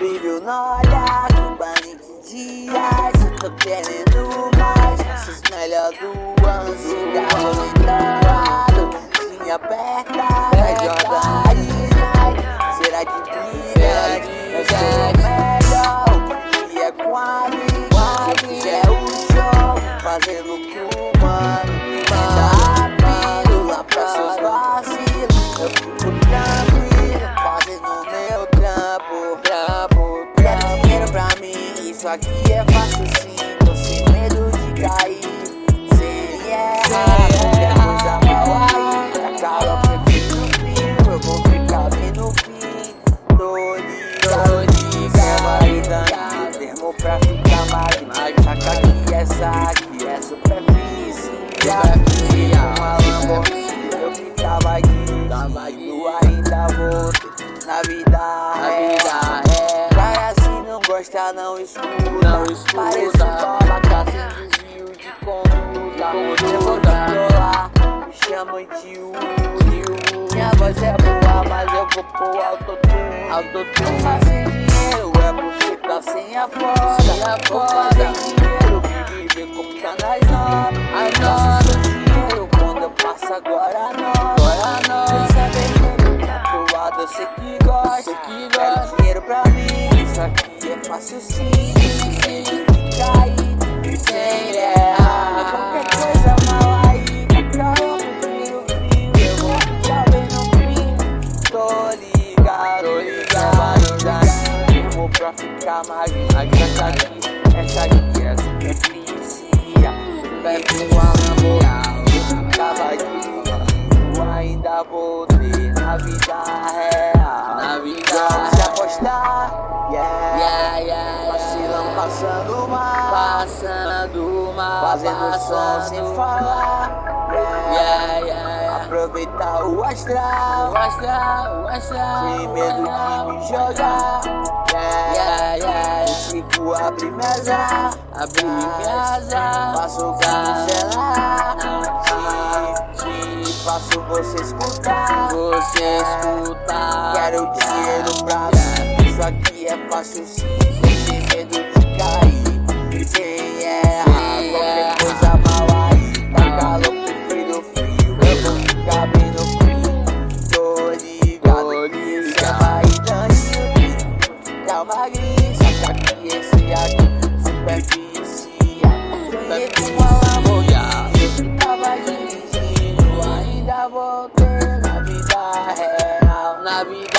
tu não olha, que de dias. Eu tô querendo mais, esses melhor do ano Cigarro me lado, me aperta Vai jogar e será que brilha? Eu sou melhor, o que é com a vida É o show, fazendo com aqui é fácil sim Tô sem medo de cair. Sem errar, qualquer coisa mal aí Tá calor perfeito no fim, eu vou ficar bem no fim. Tô ligado, ligado, ligado Termo pra ficar magnífico Saca que essa aqui é superfície Superfície, uma Lamborghini Eu ficava aqui, tava aqui. Ainda vou Na vida assim não escuta Não escuta. Parece bola, tá sem desvio de conduta Eu vou controlar, me chamam de Uri Minha voz é boa, mas eu vou pro autotune Autotune. Tá sem dinheiro, é você tá sem a foda Sem a foda. fazer dinheiro, viver como tá nas notas As Nossa, dinheiro, quando eu passo agora não Agora não. Sem saber como tá pro lado, eu sei que gosta Sei que gosta. Fácil sim cair, sem errar Qualquer coisa mal aí, calma, frio ficar bem no fim, tô ligado ligado, Eu vou pra ficar magnífico Essa aqui, essa aqui é superfície Bebe uma Lamborghini, tava ainda vou ter na vida passando mal Passando mal, Fazendo som sem falar, yeah. Yeah, yeah. Aproveitar o astral. O astral, o astral Sem medo de me jogar, yeah. Yeah, yeah Consigo abrir minhas asas Abrir minhas asas Faço Te, te faço você escutar. Você escutar. Quero dinheiro pra mim. Isso aqui é fácil sim Sonhei com uma Lamborghini Eu ficava dirigindo Ainda vou ter na vida real Na vida